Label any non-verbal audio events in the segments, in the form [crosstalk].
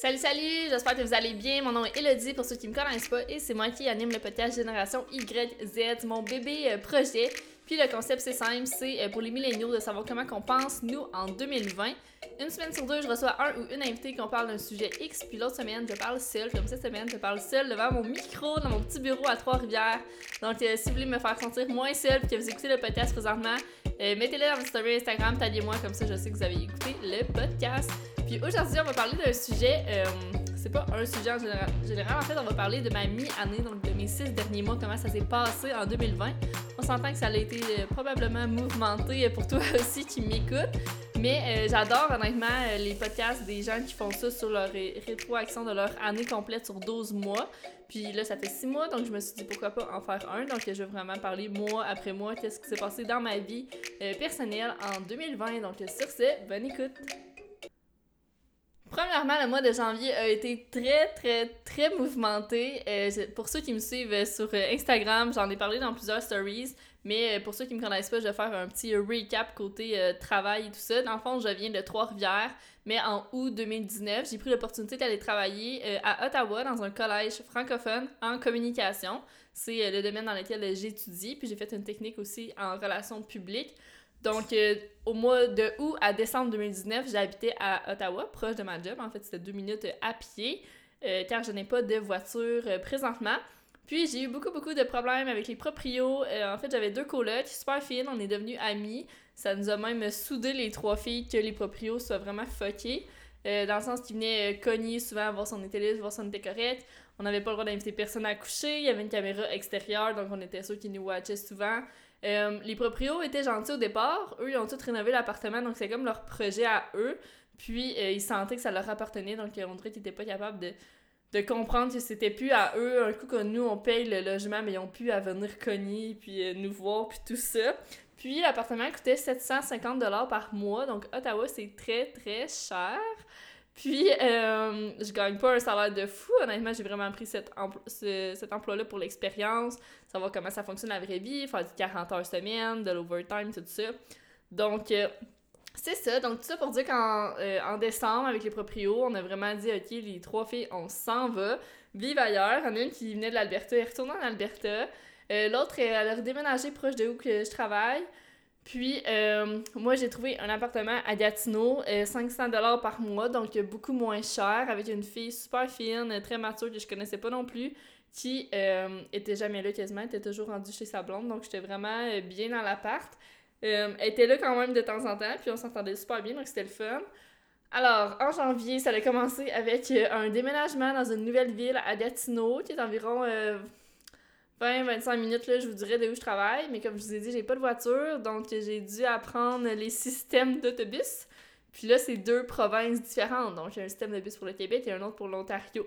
Salut, salut! J'espère que vous allez bien. Mon nom est Elodie pour ceux qui me connaissent pas et c'est moi qui anime le podcast Génération YZ, mon bébé euh, projet. Puis le concept c'est simple, c'est euh, pour les milléniaux de savoir comment qu'on pense nous en 2020. Une semaine sur deux, je reçois un ou une invitée qui parle d'un sujet X, puis l'autre semaine, je parle seule. Comme cette semaine, je parle seule devant mon micro dans mon petit bureau à Trois-Rivières. Donc euh, si vous voulez me faire sentir moins seule puis que vous écoutez le podcast présentement, mettez-le dans votre story Instagram, taguez-moi comme ça je sais que vous avez écouté le podcast. Puis aujourd'hui, on va parler d'un sujet, euh, c'est pas un sujet en général, en fait, on va parler de ma mi-année, donc de mes six derniers mois, comment ça s'est passé en 2020. On s'entend que ça a été euh, probablement mouvementé pour toi [laughs] aussi qui m'écoute, mais euh, j'adore honnêtement les podcasts des gens qui font ça sur leur rétroaction de leur année complète sur 12 mois. Puis là, ça fait 6 mois, donc je me suis dit pourquoi pas en faire un. Donc je vais vraiment parler mois après mois, qu'est-ce qui s'est passé dans ma vie personnelle en 2020. Donc sur ce, bonne écoute! Premièrement, le mois de janvier a été très, très, très mouvementé. Euh, pour ceux qui me suivent sur euh, Instagram, j'en ai parlé dans plusieurs stories. Mais euh, pour ceux qui me connaissent pas, je vais faire un petit recap côté travail et tout ça. Dans le fond, je viens de Trois-Rivières, mais en août 2019, j'ai pris l'opportunité d'aller travailler à Ottawa dans un collège francophone en communication. C'est le domaine dans lequel j'étudie. Puis j'ai fait une technique aussi en relations publiques. Donc, euh, au mois de août à décembre 2019, j'habitais à Ottawa, proche de ma job. En fait, c'était deux minutes à pied, euh, car je n'ai pas de voiture euh, présentement. Puis, j'ai eu beaucoup, beaucoup de problèmes avec les proprios. en fait, j'avais deux colocs, super fines, on est devenus amis. Ça nous a même soudé les trois filles que les proprios soient vraiment fuckés. dans le sens qu'ils venaient cogner souvent, voir si on était voir si on était correct. On n'avait pas le droit d'inviter personne à coucher. Il y avait une caméra extérieure, donc on était sûr qu'ils nous watchaient souvent. Euh, les proprios étaient gentils au départ. Eux, ils ont tous rénové l'appartement, donc c'est comme leur projet à eux. Puis, euh, ils sentaient que ça leur appartenait, donc on dirait qu'ils n'étaient pas capables de, de comprendre que c'était plus à eux. Un coup que nous, on paye le logement, mais ils ont pu à venir cogner, puis euh, nous voir, puis tout ça. Puis, l'appartement coûtait 750 par mois, donc Ottawa, c'est très, très cher. Puis, euh, je gagne pas un salaire de fou. Honnêtement, j'ai vraiment pris cet, cet emploi-là pour l'expérience, savoir comment ça fonctionne la vraie vie, faire du 40 heures semaine, de l'overtime, tout ça. Donc, euh, c'est ça. Donc, tout ça pour dire qu'en euh, en décembre, avec les proprios, on a vraiment dit, OK, les trois filles, on s'en va, vive ailleurs. En a une qui venait de l'Alberta, elle est retournée en Alberta. L'autre, elle a redéménagé proche de où que je travaille. Puis, euh, moi, j'ai trouvé un appartement à Gatineau, 500 euh, par mois, donc beaucoup moins cher, avec une fille super fine, très mature, que je connaissais pas non plus, qui euh, était jamais là quasiment, était toujours rendue chez sa blonde, donc j'étais vraiment bien dans l'appart. elle était là quand même de temps en temps, puis on s'entendait super bien, donc c'était le fun. Alors, en janvier, ça a commencé avec un déménagement dans une nouvelle ville à Gatineau, qui est environ 20-25 minutes, là, je vous dirais de où je travaille, mais comme je vous ai dit, j'ai pas de voiture, donc j'ai dû apprendre les systèmes d'autobus. Puis là, c'est deux provinces différentes. Donc, j'ai un système de bus pour le Québec et un autre pour l'Ontario.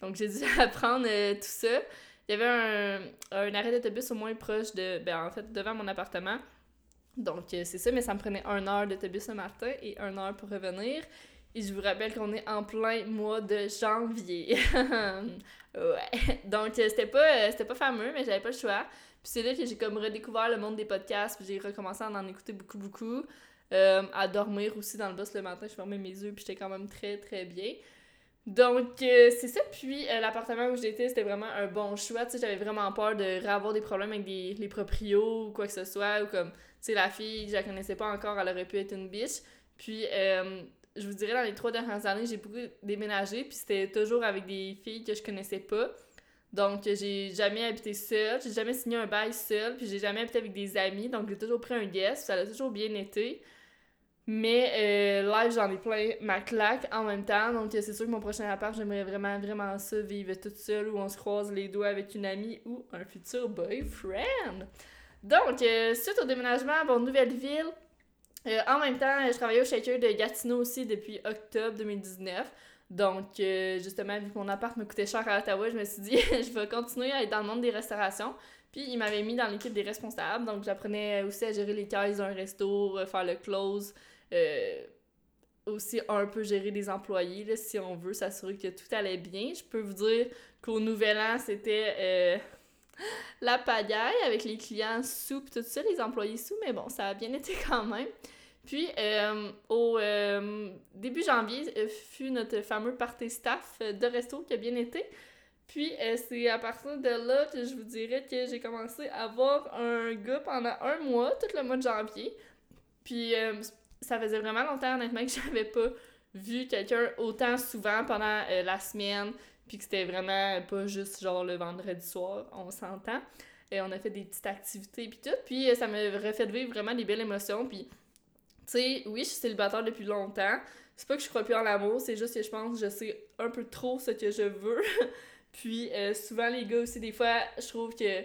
Donc, j'ai dû [laughs] apprendre euh, tout ça. Il y avait un, arrêt d'autobus au moins proche de. Ben, en fait, devant mon appartement. Donc, euh, c'est ça, mais ça me prenait une heure d'autobus le matin et une heure pour revenir. Et je vous rappelle qu'on est en plein mois de janvier. [laughs] ouais. Donc, euh, c'était pas, euh, c'était pas fameux, mais j'avais pas le choix. Puis c'est là que j'ai comme redécouvert le monde des podcasts, puis j'ai recommencé à en écouter beaucoup, beaucoup. Euh, à dormir aussi dans le bus le matin, je fermais mes yeux, puis j'étais quand même très, très bien. Donc, c'est ça. Puis, l'appartement où j'étais, c'était vraiment un bon choix. Tu sais, j'avais vraiment peur de avoir des problèmes avec des, les proprios ou quoi que ce soit. Ou comme, tu sais, la fille, je la connaissais pas encore, elle aurait pu être une biche. Puis, je vous dirais, dans les trois dernières années, j'ai beaucoup déménagé, puis c'était toujours avec des filles que je connaissais pas. Donc, j'ai jamais habité seule, j'ai jamais signé un bail seul, puis j'ai jamais habité avec des amis, donc j'ai toujours pris un guest, ça a toujours bien été. Mais euh, là, j'en ai plein ma claque en même temps, donc c'est sûr que mon prochain appart, j'aimerais vraiment, vraiment ça, vivre toute seule, où on se croise les doigts avec une amie ou un futur boyfriend. Donc, euh, suite au déménagement, bon, nouvelle ville, euh, en même temps, je travaillais au Shaker de Gatineau aussi depuis octobre 2019. Donc, euh, justement, vu que mon appart me coûtait cher à Ottawa, je me suis dit, [laughs] je vais continuer à être dans le monde des restaurations. Puis, il m'avait mis dans l'équipe des responsables. Donc, j'apprenais aussi à gérer les caisses d'un resto, euh, faire le close, aussi un peu gérer les employés, là, si on veut s'assurer que tout allait bien. Je peux vous dire qu'au Nouvel An, c'était [laughs] la pagaille avec les clients sous tout ça, les employés sous, mais bon, ça a bien été quand même. Puis, euh, au euh, début janvier, euh, fut notre fameux party staff de resto qui a bien été. Puis, c'est à partir de là que je vous dirais que j'ai commencé à voir un gars pendant un mois, tout le mois de janvier. Puis, ça faisait vraiment longtemps, honnêtement, que [laughs] j'avais pas vu quelqu'un autant souvent pendant la semaine. Puis que c'était vraiment pas juste genre le vendredi soir, on s'entend. Et on a fait des petites activités puis tout. Puis ça m'a refait vivre vraiment des belles émotions. Puis tu sais, oui, je suis célibataire depuis longtemps. C'est pas que je crois plus en l'amour, c'est juste que je pense que je sais un peu trop ce que je veux. [laughs] puis euh, souvent, les gars aussi, des fois, je trouve que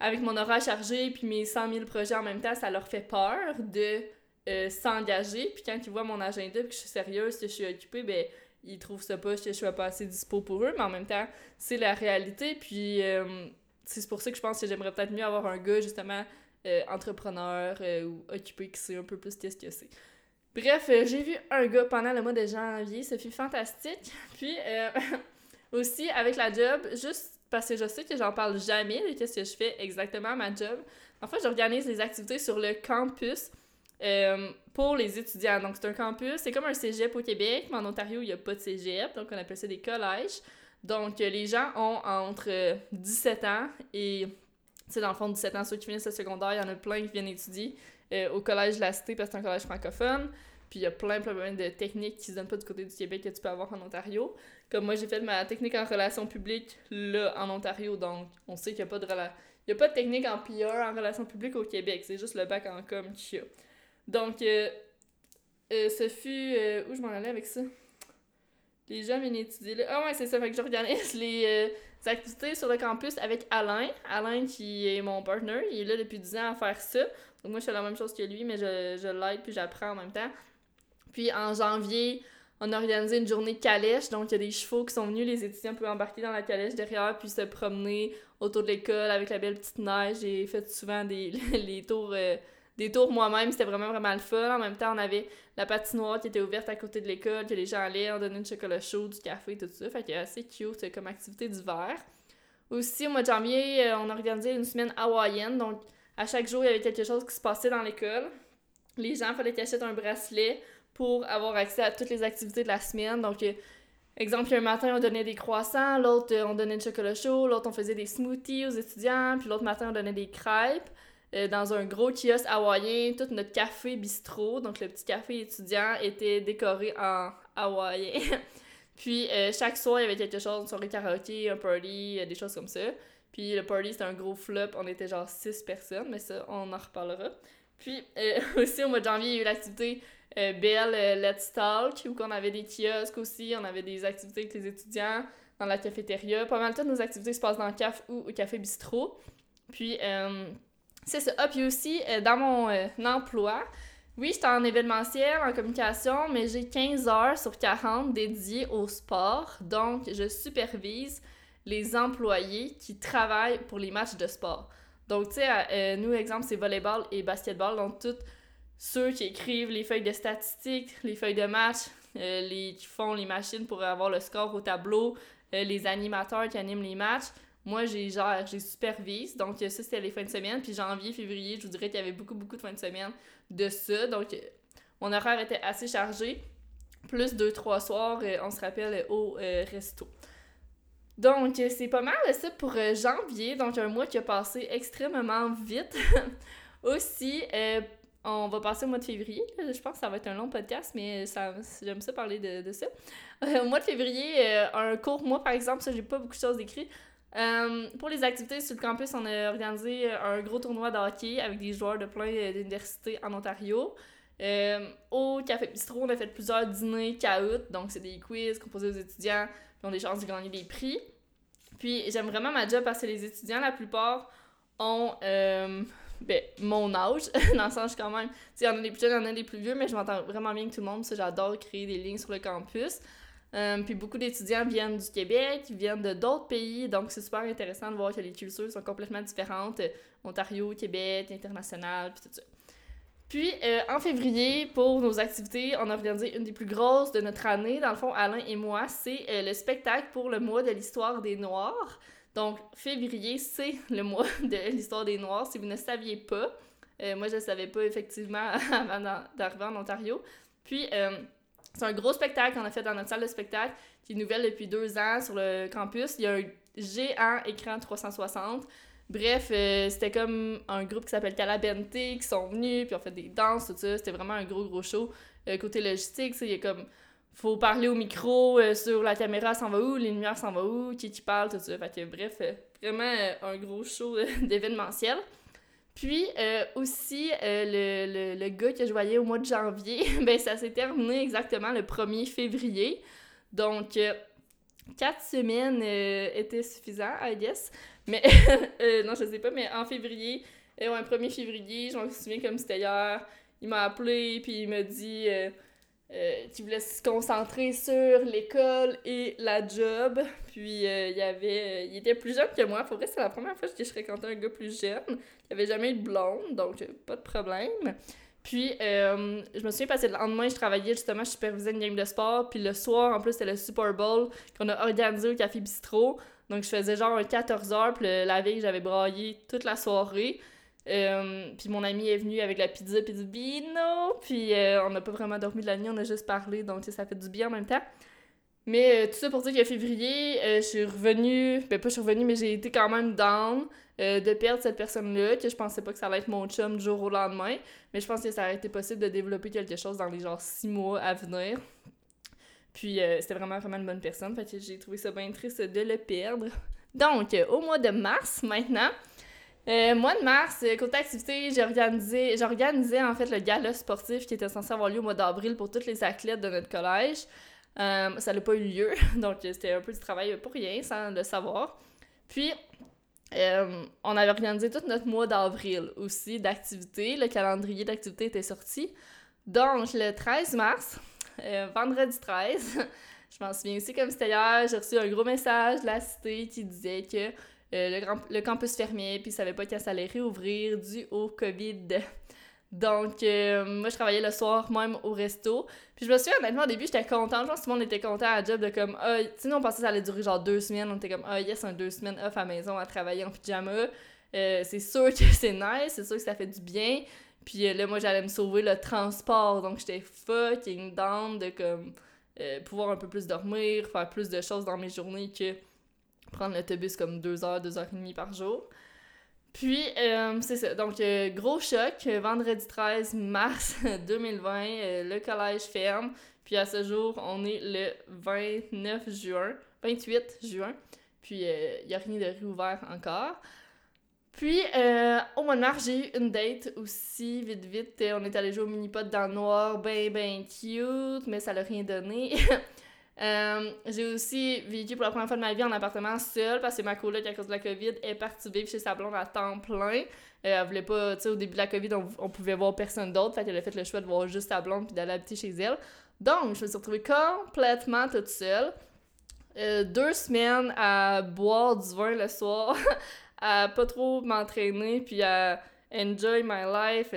avec mon horaire chargé puis mes 100 000 projets en même temps, ça leur fait peur de euh, s'engager. Puis quand ils voient mon agenda que je suis sérieuse, que je suis occupée, ben ils trouvent ça pas que je suis pas assez dispo pour eux. Mais en même temps, c'est la réalité. Puis euh, c'est pour ça que je pense que j'aimerais peut-être mieux avoir un gars, justement, euh, entrepreneur euh, ou occupé qui sait un peu plus qu'est-ce que c'est. Bref, j'ai vu un gars pendant le mois de janvier, ça fut fantastique. [laughs] Puis [laughs] aussi avec la job, juste parce que je sais que j'en parle jamais de qu'est-ce que je fais exactement à ma job. En fait, j'organise les activités sur le campus pour les étudiants. Donc, c'est un campus, c'est comme un cégep au Québec, mais en Ontario, il n'y a pas de cégep, donc on appelle ça des collèges. Donc, les gens ont entre 17 ans et tu sais, dans le fond, 17 ans, ceux qui finissent le secondaire, il y en a plein qui viennent étudier euh, au collège de la Cité parce que c'est un collège francophone. Puis il y a plein, plein, plein de techniques qui se donnent pas du côté du Québec que tu peux avoir en Ontario. Comme moi, j'ai fait ma technique en relations publiques là, en Ontario, donc on sait qu'il n'y a pas de y a pas de technique en PR en relations publiques au Québec, c'est juste le bac en com qu'il y a. Donc, euh, euh, ce fut. où je m'en allais avec ça? Les viennent étudier là. Ah ouais, c'est ça, fait que j'organise [laughs] les activités sur le campus avec Alain. Alain qui est mon partner, il est là depuis 10 ans à faire ça. Donc moi je fais la même chose que lui, mais je, je l'aide puis j'apprends en même temps. Puis en janvier, on a organisé une journée calèche, donc il y a des chevaux qui sont venus, les étudiants peuvent embarquer dans la calèche derrière puis se promener autour de l'école avec la belle petite neige. J'ai fait souvent des [laughs] les tours euh, des tours moi-même, c'était vraiment vraiment le fun. En même temps, on avait la patinoire qui était ouverte à côté de l'école, que les gens allaient, on donnait du chocolat chaud, du café, tout ça. Fait que assez cute comme activité d'hiver. Aussi, au mois de janvier, euh, on a organisé une semaine hawaïenne. Donc, à chaque jour, il y avait quelque chose qui se passait dans l'école. Les gens, il fallait qu'ils achètent un bracelet pour avoir accès à toutes les activités de la semaine. Donc, euh, exemple, un matin, on donnait des croissants, l'autre, euh, on donnait du chocolat chaud, l'autre, on faisait des smoothies aux étudiants, puis l'autre matin, on donnait des crêpes. Euh, dans un gros kiosque hawaïen, tout notre café bistrot, donc le petit café étudiant, était décoré en hawaïen. [laughs] Puis euh, chaque soir, il y avait quelque chose, une soirée karaoké, un party, euh, des choses comme ça. Puis le party, c'était un gros flop, on était genre six personnes, mais ça, on en reparlera. Puis [laughs] aussi, au mois de janvier, il y a eu l'activité Belle Let's Talk, où on avait des kiosques aussi, on avait des activités avec les étudiants dans la cafétéria. Pas mal de nos activités se passent dans le caf ou au café bistrot. Puis c'est ça. Ah, puis aussi, euh, dans mon euh, emploi, oui, j'étais en événementiel, en communication, mais j'ai 15 heures sur 40 dédiées au sport. Donc, je supervise les employés qui travaillent pour les matchs de sport. Donc, tu sais, euh, nous, exemple, c'est volleyball et basketball. Donc, tous ceux qui écrivent les feuilles de statistiques, les feuilles de match, les, qui font les machines pour avoir le score au tableau, les animateurs qui animent les matchs, moi, j'ai genre, j'ai supervise. Donc, ça, c'était les fins de semaine. Puis janvier, février, je vous dirais qu'il y avait beaucoup, beaucoup de fins de semaine de ça. Donc, mon horaire était assez chargé. Plus deux, trois soirs, euh, on se rappelle, au euh, resto. Donc, c'est pas mal ça pour euh, janvier. Donc, un mois qui a passé extrêmement vite. [laughs] Aussi, on va passer au mois de février. Je pense que ça va être un long podcast, mais ça, j'aime ça parler de, de ça. [laughs] au mois de février, un court mois, par exemple, ça, j'ai pas beaucoup de choses écrites. Euh, pour les activités sur le campus, on a organisé un gros tournoi de hockey avec des joueurs de plein d'universités en Ontario. Euh, au Café Bistro, on a fait plusieurs dîners caout, donc c'est des quiz composés aux étudiants qui ont des chances de gagner des prix. Puis j'aime vraiment ma job parce que les étudiants, la plupart, ont euh, ben, mon âge, [laughs] dans le sens quand même, il y en a des plus jeunes, il y en a des plus vieux, mais je m'entends vraiment bien avec tout le monde, ça j'adore créer des lignes sur le campus. Euh, puis beaucoup d'étudiants viennent du Québec, viennent de d'autres pays, donc c'est super intéressant de voir que les cultures sont complètement différentes. Euh, Ontario, Québec, international, puis tout ça. Puis euh, en février, pour nos activités, on a organisé une des plus grosses de notre année. Dans le fond, Alain et moi, c'est le spectacle pour le mois de l'histoire des Noirs. Donc février, c'est le mois [laughs] de l'histoire des Noirs, si vous ne saviez pas. moi, je ne savais pas effectivement [laughs] avant d'arriver en Ontario. Puis, c'est un gros spectacle qu'on a fait dans notre salle de spectacle, qui est nouvelle depuis deux ans sur le campus. Il y a un géant écran 360. Bref, euh, c'était comme un groupe qui s'appelle Calabente qui sont venus, puis ont fait des danses, tout ça. C'était vraiment un gros, gros show. Euh, côté logistique, il y a comme. Faut parler au micro, euh, sur la caméra, s'en va où, les lumières s'en va où, qui qui parle, tout ça. Fait que, bref, vraiment un gros show [laughs] d'événementiel. Puis aussi, le, le, le, gars que je voyais au mois de janvier, [laughs] ben ça s'est terminé exactement le 1er février. Donc, quatre semaines étaient suffisants, I guess. Mais, [laughs] euh, non, je sais pas, mais en février, euh, ouais, 1er février, je me souviens comme c'était hier, il m'a appelé, puis il m'a dit euh, qu'il voulait se concentrer sur l'école et la job. Puis il y avait. il était plus jeune que moi. Pour vrai, c'est la première fois que je fréquentais un gars plus jeune. Il avait jamais eu de blonde, donc pas de problème. Puis, je me souviens parce que le lendemain, je travaillais justement, je supervisais une game de sport. Puis le soir, en plus, c'était le Super Bowl qu'on a organisé au Café Bistrot. Donc, je faisais genre un 14 heures, puis la veille, j'avais braillé toute la soirée. Euh, puis mon ami est venu avec la pizza puis du bino, puis euh, on n'a pas vraiment dormi de la nuit, on a juste parlé, donc ça fait du bien en même temps. Mais euh, tout ça pour dire qu'en février, je suis revenue, ben pas je suis revenue, mais j'ai été quand même down de perdre cette personne-là, que je pensais pas que ça allait être mon chum du jour au lendemain, mais je pense que ça aurait été possible de développer quelque chose dans les genre six mois à venir. Puis c'était vraiment, vraiment une bonne personne. Fait que j'ai trouvé ça bien triste de le perdre. Donc, au mois de mars maintenant, euh, mois de mars, côté activité, j'ai organisé, j'ai organisé en fait le gala sportif qui était censé avoir lieu au mois d'avril pour toutes les athlètes de notre collège. ça n'a pas eu lieu, [laughs] donc c'était un peu du travail pour rien, sans le savoir. Puis, on avait organisé tout notre mois d'avril aussi d'activité. Le calendrier d'activité était sorti. Donc, le 13 mars, euh, vendredi 13. [laughs] je m'en souviens aussi comme c'était hier. J'ai reçu un gros message de la cité qui disait que euh, le, campus fermait puis ne savait pas quand allait réouvrir dû au COVID. Donc, euh, moi, je travaillais le soir même au resto. Puis je me souviens, honnêtement, au début, j'étais contente. Je pense que tout le monde était content à la job de comme, ah, nous, on pensait que ça allait durer genre deux semaines. On était comme, ah, yes, un deux semaines off à la maison à travailler en pyjama. c'est sûr que c'est nice, c'est sûr que ça fait du bien. Puis euh, là, moi, j'allais me sauver le transport. Donc, j'étais fucking down de comme euh, pouvoir un peu plus dormir, faire plus de choses dans mes journées que prendre l'autobus comme deux heures, deux heures et demie par jour. Puis, euh, c'est ça. Donc, gros choc. Vendredi 13 mars [laughs] 2020, le collège ferme. Puis, à ce jour, on est le 29 juin, 28 juin. Puis, il n'y a rien de réouvert encore. Puis, euh, au mois de mars, j'ai eu une date aussi, vite, vite. On est allé jouer au mini-pot dans le noir, ben, ben cute, mais ça l'a rien donné. [laughs] Euh, j'ai aussi vécu pour la première fois de ma vie en appartement seul parce que ma coloc, à cause de la COVID, est partie vivre chez sa blonde à temps plein. Euh, elle voulait pas, tu sais, au début de la COVID, on, pouvait voir personne d'autre, fait qu'elle a fait le choix de voir juste sa blonde puis d'aller habiter chez elle. Donc, je me suis retrouvée complètement toute seule. deux semaines à boire du vin le soir, [laughs] à pas trop m'entraîner, puis à enjoy my life,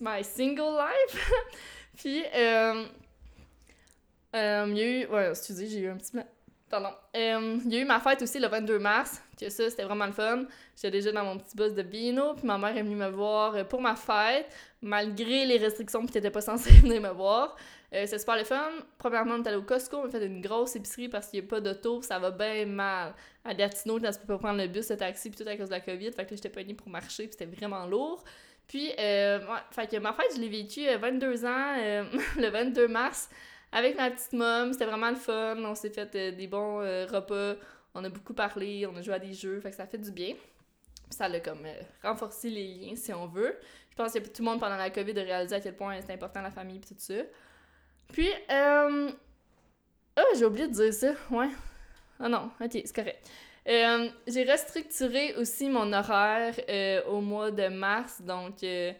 my single life. [laughs] puis, euh, euh, il y a eu. Ouais, j'ai eu un petit. Pardon. Euh, il y a eu ma fête aussi le 22 mars, que ça, c'était vraiment le fun. J'étais déjà dans mon petit bus de vino, puis ma mère est venue me voir pour ma fête, malgré les restrictions, puis t'étais pas censée [laughs] venir me voir. Euh, c'est super le fun. Premièrement, on est allé au Costco, on a fait une grosse épicerie parce qu'il n'y a pas d'auto, ça va bien mal. À Gatineau, tu peux pas prendre le bus, le taxi, puis tout à cause de la COVID. Fait que j'étais pas pour marcher, puis c'était vraiment lourd. Puis, euh, ouais, fait que ma fête, je l'ai vécue 22 euh, ans, euh, [laughs] le 22 mars, avec ma petite mom. C'était vraiment le fun. On s'est fait des bons repas. On a beaucoup parlé, on a joué à des jeux, fait que ça fait du bien. ça a comme renforcé les liens, si on veut. Je pense que tout le monde pendant la COVID a réalisé à quel point c'est important la famille et tout ça. Puis, euh... Oh, j'ai oublié de dire ça, ouais. Ah non, ok, c'est correct. Euh, j'ai restructuré aussi mon horaire euh, au mois de mars, donc euh,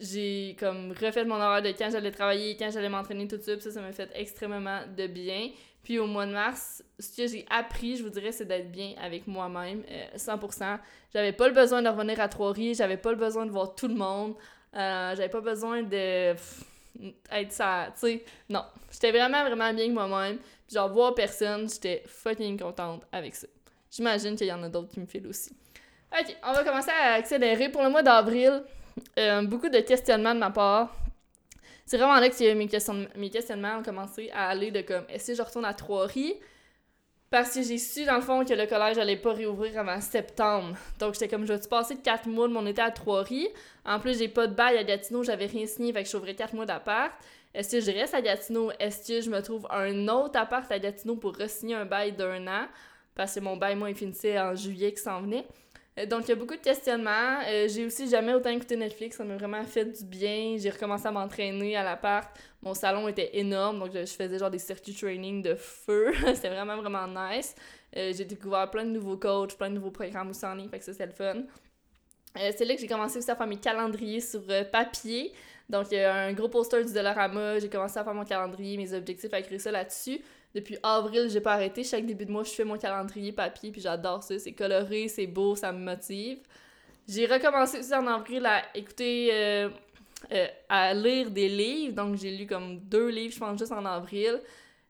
j'ai comme refait mon horaire de quand j'allais travailler, quand j'allais m'entraîner, tout ça, puis ça, ça m'a fait extrêmement de bien. Puis au mois de mars, ce que j'ai appris, je vous dirais, c'est d'être bien avec moi-même, 100%. J'avais pas le besoin de revenir à Trois-Rivières, j'avais pas le besoin de voir tout le monde, j'avais pas besoin de être ça, tu sais. Non. J'étais vraiment, vraiment bien avec moi-même. genre, voir personne, j'étais fucking contente avec ça. J'imagine qu'il y en a d'autres qui me filent aussi. Ok, on va commencer à accélérer. Pour le mois d'avril, euh, beaucoup de questionnements de ma part. C'est vraiment là que mes, mes questionnements ont commencé à aller de comme est-ce que je retourne à Trois-Rives? Parce que j'ai su, dans le fond, que le collège allait pas réouvrir avant septembre. Donc, j'étais comme, je vais passer quatre mois de mon été à Trois-Rives? En plus, j'ai pas de bail à Gatineau, j'avais rien signé, fait que j'ouvrais quatre mois d'appart. Est-ce que je reste à Gatineau? Est-ce que je me trouve un autre appart à Gatineau pour re-signer un bail d'un an? Parce que mon bail, moi, il finissait en juillet qui s'en venait. Euh, donc, il y a beaucoup de questionnements. Euh, j'ai aussi jamais autant écouté Netflix. Ça m'a vraiment fait du bien. J'ai recommencé à m'entraîner à l'appart. Mon salon était énorme. Donc, je faisais genre des circuits training de feu. [laughs] C'était vraiment, vraiment nice. Euh, j'ai découvert plein de nouveaux coachs, plein de nouveaux programmes aussi en ligne. Fait que ça, c'était le fun. c'est là que j'ai commencé aussi à faire mes calendriers sur papier. Donc, il y a un gros poster du Dollarama. J'ai commencé à faire mon calendrier, mes objectifs, à écrire ça là-dessus depuis avril, j'ai pas arrêté. Chaque début de mois, je fais mon calendrier papier, puis j'adore ça. C'est coloré, c'est beau, ça me motive. J'ai recommencé aussi en avril à écouter, euh, euh, à lire des livres. Donc, j'ai lu comme deux livres, je pense, juste en avril.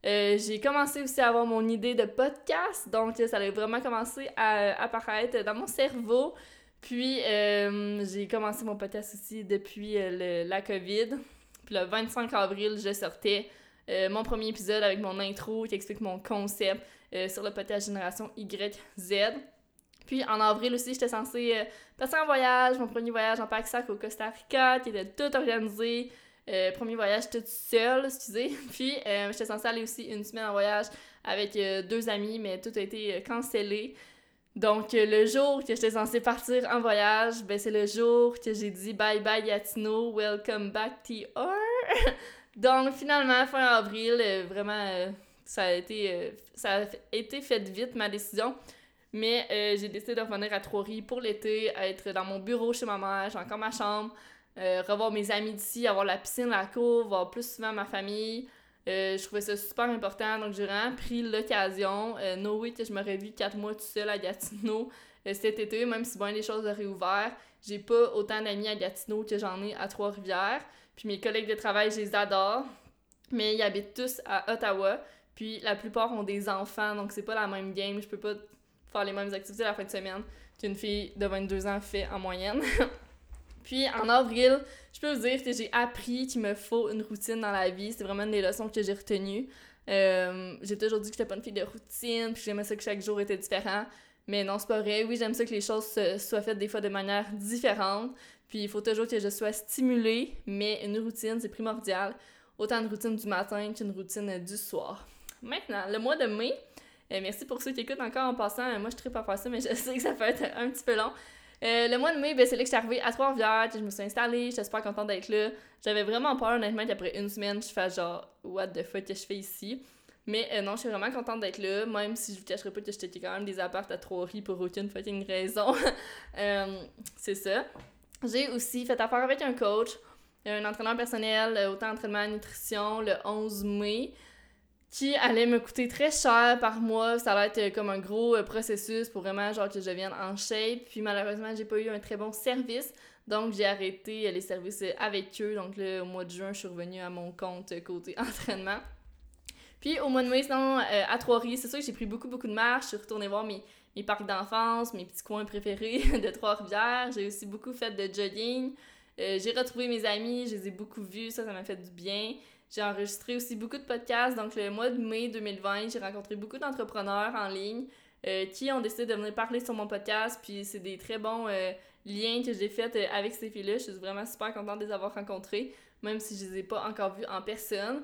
Euh, j'ai commencé aussi à avoir mon idée de podcast. Donc, ça a vraiment commencé à apparaître dans mon cerveau. Puis, j'ai commencé mon podcast aussi depuis la COVID. Puis, le 25 avril, je sortais euh, mon premier épisode avec mon intro qui explique mon concept euh, sur le podcast Génération YZ. Puis en avril aussi, j'étais censée euh, passer un voyage, mon premier voyage en pack-sac au Costa Rica, qui était tout organisé. premier voyage toute seule, excusez. [laughs] Puis j'étais censée aller aussi une semaine en voyage avec deux amis, mais tout a été cancellé. Donc, le jour que j'étais censée partir en voyage, ben, c'est le jour que j'ai dit bye bye Yatino, welcome back TR. [laughs] Donc, finalement, fin avril, euh, vraiment, euh, ça, a été, euh, ça a été fait vite, ma décision. Mais j'ai décidé de revenir à Trois-Rives pour l'été, être dans mon bureau chez ma mère, j'ai encore ma chambre, revoir mes amis d'ici, avoir la piscine, la cour, voir plus souvent ma famille. je trouvais ça super important, donc j'ai vraiment pris l'occasion. no que je m'aurais vu quatre mois tout seul à Gatineau cet été, même si bon, les choses ont réouvert. J'ai pas autant d'amis à Gatineau que j'en ai à Trois-Rivières. Puis mes collègues de travail, je les adore. Mais ils habitent tous à Ottawa. Puis la plupart ont des enfants, donc c'est pas la même game. Je peux pas faire les mêmes activités la fin de semaine qu'une fille de 22 ans fait en moyenne. [laughs] Puis en avril, je peux vous dire que j'ai appris qu'il me faut une routine dans la vie. C'est vraiment une des leçons que j'ai retenues. Euh, j'ai toujours dit que j'étais pas une fille de routine, puis j'aimais ça que chaque jour était différent. Mais non, c'est pas vrai. Oui, j'aime ça que les choses soient faites des fois de manière différente. Puis il faut toujours que je sois stimulée, mais une routine, c'est primordial. Autant une routine du matin qu'une routine du soir. Maintenant, le mois de mai, euh, merci pour ceux qui écoutent encore en passant. Euh, moi, je ne pas faire mais je [laughs] sais que ça peut être un petit peu long. Euh, le mois de mai, ben, c'est là que je suis arrivée à Trois-Rivières, je me suis installée, j'étais super contente d'être là. J'avais vraiment peur, honnêtement, qu'après une semaine, je fasse genre, what the fuck que je fais ici. Mais non, je suis vraiment contente d'être là, même si je vous cacherai pas que j'étais quand même des apparts à Trois-Rives pour aucune fucking raison. [laughs] c'est ça. J'ai aussi fait affaire avec un coach, un entraîneur personnel, euh, autant entraînement nutrition, le 11 mai, qui allait me coûter très cher par mois. Ça allait être euh, comme un gros euh, processus pour vraiment genre que je vienne en shape. Puis malheureusement, j'ai pas eu un très bon service. Donc, j'ai arrêté les services avec eux. Donc, là, au mois de juin, je suis revenue à mon compte côté [laughs] entraînement. Puis, au mois de mai, sinon, à Trois-Rives, c'est sûr que j'ai pris beaucoup, beaucoup de marches. Je suis retournée voir mes, mes parcs d'enfance, mes petits coins préférés [laughs] de Trois-Rivières. J'ai aussi beaucoup fait de jogging. Euh, j'ai retrouvé mes amis, je les ai beaucoup vus, ça, ça m'a fait du bien. J'ai enregistré aussi beaucoup de podcasts. Donc, le mois de mai 2020, j'ai rencontré beaucoup d'entrepreneurs en ligne euh, qui ont décidé de venir parler sur mon podcast. Puis, c'est des très bons euh, liens que j'ai faits avec ces filles-là. Je suis vraiment super contente de les avoir rencontrés, même si je les ai pas encore vus en personne.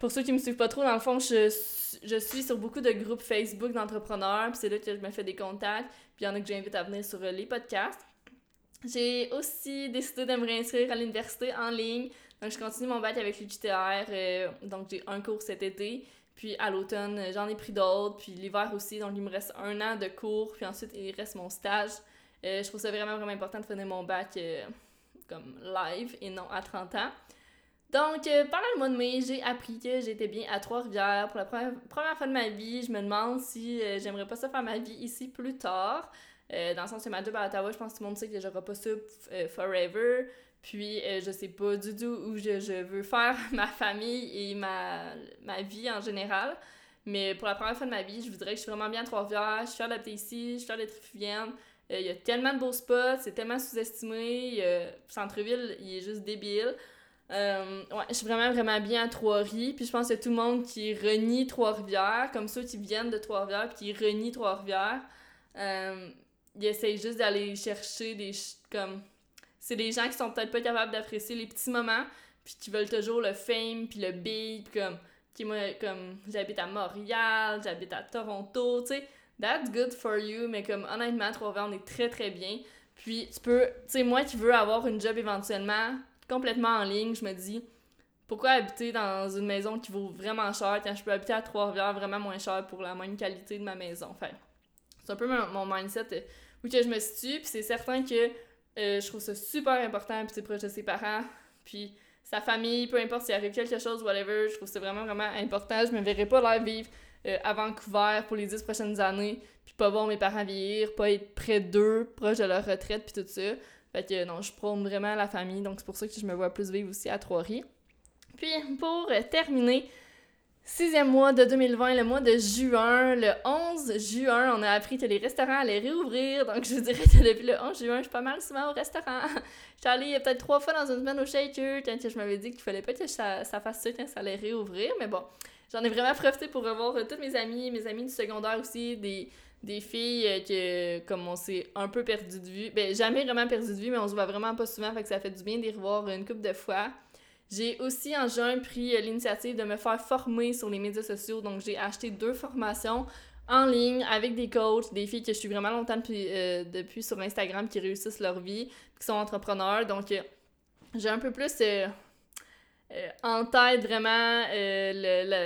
Pour ceux qui me suivent pas trop, dans le fond, je, je suis sur beaucoup de groupes Facebook d'entrepreneurs, puis c'est là que je me fais des contacts, puis il y en a que j'invite à venir sur euh, les podcasts. J'ai aussi décidé de me réinscrire à l'université en ligne. Donc, je continue mon bac avec l'UQTR. Euh, donc, j'ai un cours cet été. Puis, à l'automne, euh, j'en ai pris d'autres. Puis, l'hiver aussi. Donc, il me reste un an de cours. Puis, ensuite, il reste mon stage. je trouve ça vraiment, vraiment important de finir mon bac comme live et non à 30 ans. Donc, euh, pendant le mois de mai, j'ai appris que j'étais bien à Trois-Rivières pour la première, fois de ma vie. Je me demande si euh, j'aimerais pas ça faire ma vie ici plus tard. Euh, dans le sens que ma job à Ottawa, je pense que tout le monde sait que j'aurai pas ça forever. Puis, je sais pas du tout où je, veux faire [laughs] ma famille et ma, ma, vie en général. Mais pour la première fois de ma vie, je voudrais que je suis vraiment bien à Trois-Rivières. Je suis adaptée ici, je suis d'être il y a tellement de beaux spots, c'est tellement sous-estimé. Le centre-ville, il est juste débile. Ouais, je suis vraiment, vraiment bien à Trois-Rives. Puis je pense que tout le monde qui renie Trois-Rivières, comme ceux qui viennent de Trois-Rivières, puis qui renient Trois-Rivières, ils essayent juste d'aller chercher des. comme. C'est des gens qui sont peut-être pas capables d'apprécier les petits moments, puis qui veulent toujours le fame, puis le big, puis comme. Qui, moi, comme, j'habite à Montréal, j'habite à Toronto, tu sais. That's good for you, mais comme, honnêtement, Trois-Rivières, on est très, très bien. Puis, tu peux. Tu sais, moi qui veux avoir une job éventuellement, complètement en ligne, je me dis pourquoi habiter dans une maison qui vaut vraiment cher quand je peux habiter à Trois-Rivières vraiment moins cher pour la même qualité de ma maison? Enfin, c'est un peu mon, mindset euh, où que je me situe, puis c'est certain que euh, je trouve ça super important, c'est proche de ses parents, puis sa famille, peu importe s'il arrive quelque chose, whatever, je trouve ça vraiment, vraiment important. Je me verrais pas là vivre euh, à Vancouver pour les dix prochaines années, puis pas voir mes parents vieillir, pas être près d'eux, proche de leur retraite, puis tout ça. Fait que non, je prône vraiment la famille, donc c'est pour ça que je me vois plus vivre aussi à Trois-Rivières. Puis pour terminer, Sixième mois de 2020, le mois de juin. Le 11 juin, on a appris que les restaurants allaient réouvrir. Donc, je dirais que depuis le 11 juin, je suis pas mal souvent au restaurant. [laughs] je suis allée peut-être trois fois dans une semaine au Shaker quand je m'avais dit qu'il fallait pas que ça, fasse ça quand ça allait réouvrir. Mais bon, j'en ai vraiment profité pour revoir toutes mes amies, mes amis du secondaire aussi, des, des filles euh, que, comme on s'est un peu perdu de vue. Ben, jamais vraiment perdu de vue, mais on se voit vraiment pas souvent, fait que ça fait du bien d'y revoir une couple de fois. J'ai aussi en juin pris euh, l'initiative de me faire former sur les médias sociaux. Donc, j'ai acheté deux formations en ligne avec des coachs, des filles que je suis vraiment longtemps depuis, euh, sur Instagram qui réussissent leur vie, qui sont entrepreneurs. Donc, j'ai un peu plus en tête vraiment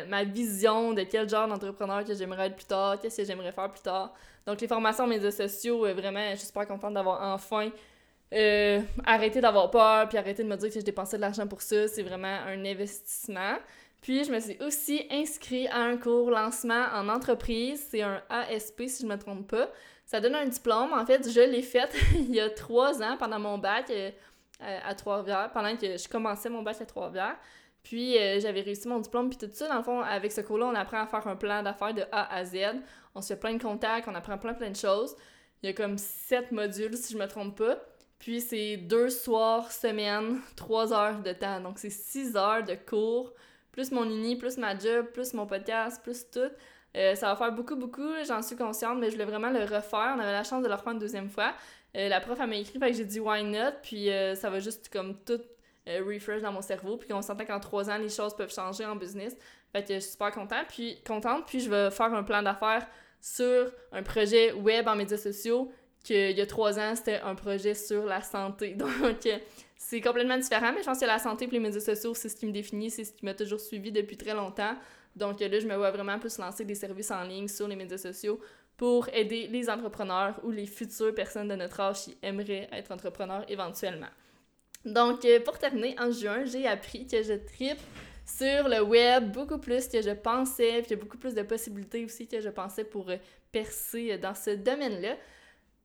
ma vision de quel genre d'entrepreneur que j'aimerais être plus tard, qu'est-ce que j'aimerais faire plus tard. Donc, les formations médias sociaux, vraiment, je suis super contente d'avoir enfin euh, arrêter d'avoir peur, puis arrêter de me dire que je dépensais de l'argent pour ça, c'est vraiment un investissement. Puis je me suis aussi inscrite à un cours lancement en entreprise, c'est un ASP si je ne me trompe pas. Ça donne un diplôme, en fait, je l'ai fait [laughs] il y a trois ans pendant mon bac euh, à Trois-Rivières, pendant que je commençais mon bac à Trois-Rivières. Puis euh, j'avais réussi mon diplôme, puis tout ça. Dans le fond, avec ce cours-là, on apprend à faire un plan d'affaires de A à Z. On se fait plein de contacts, on apprend plein plein de choses. Il y a comme sept modules, si je me trompe pas. Puis c'est deux soirs, semaine, trois heures de temps. Donc c'est six heures de cours, plus mon uni, plus ma job, plus mon podcast, plus tout. Euh, ça va faire beaucoup, beaucoup, j'en suis consciente, mais je voulais vraiment le refaire. On avait la chance de le refaire une deuxième fois. Euh, la prof, elle m'a écrit, fait que j'ai dit why not, puis euh, ça va juste comme tout refresh dans mon cerveau, puis qu'on s'entend qu'en trois ans, les choses peuvent changer en business. Fait que je suis super contente, puis, contente, puis je vais faire un plan d'affaires sur un projet web en médias sociaux qu'il y a trois ans, c'était un projet sur la santé. [laughs] Donc, c'est complètement différent, mais je pense que la santé et les médias sociaux, c'est ce qui me définit, c'est ce qui m'a toujours suivi depuis très longtemps. Donc là, je me vois vraiment plus lancer des services en ligne sur les médias sociaux pour aider les entrepreneurs ou les futures personnes de notre âge qui aimeraient être entrepreneurs éventuellement. Donc, euh, pour terminer, en juin, j'ai appris que je tripe sur le web beaucoup plus que je pensais, puis il y a beaucoup plus de possibilités aussi que je pensais pour euh, percer dans ce domaine-là.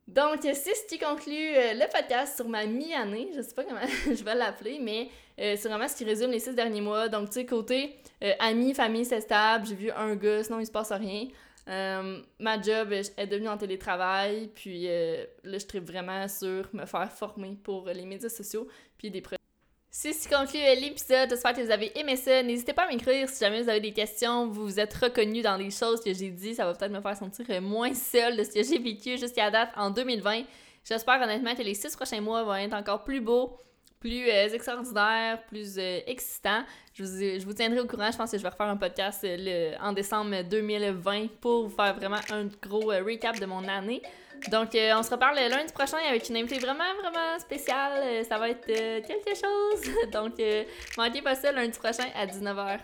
Donc, c'est ce qui conclut euh, le podcast sur ma mi-année. Je sais pas comment [laughs] je vais l'appeler, mais euh, c'est vraiment ce qui résume les six derniers mois. Donc, tu sais, côté euh, amis, famille, c'est stable. J'ai vu un gars, sinon il se passe rien. Ma job est devenue en télétravail. Puis là, je tripe vraiment sur me faire former pour les médias sociaux. Puis des c'est ce qui conclut l'épisode. J'espère que vous avez aimé ça. N'hésitez pas à m'écrire si jamais vous avez des questions, vous vous êtes reconnu dans les choses que j'ai dit. Ça va peut-être me faire sentir moins seul de ce que j'ai vécu jusqu'à date en 2020. J'espère honnêtement que les six prochains mois vont être encore plus beaux, plus euh, extraordinaires, plus euh, excitants. Je vous, je vous, tiendrai au courant. Je pense que je vais refaire un podcast euh, en décembre 2020 pour vous faire vraiment un gros recap de mon année. Donc, on se reparle lundi prochain avec une invitée vraiment, vraiment spéciale. Ça va être quelque chose. [laughs] Donc, manquez pas ça lundi prochain à 19h.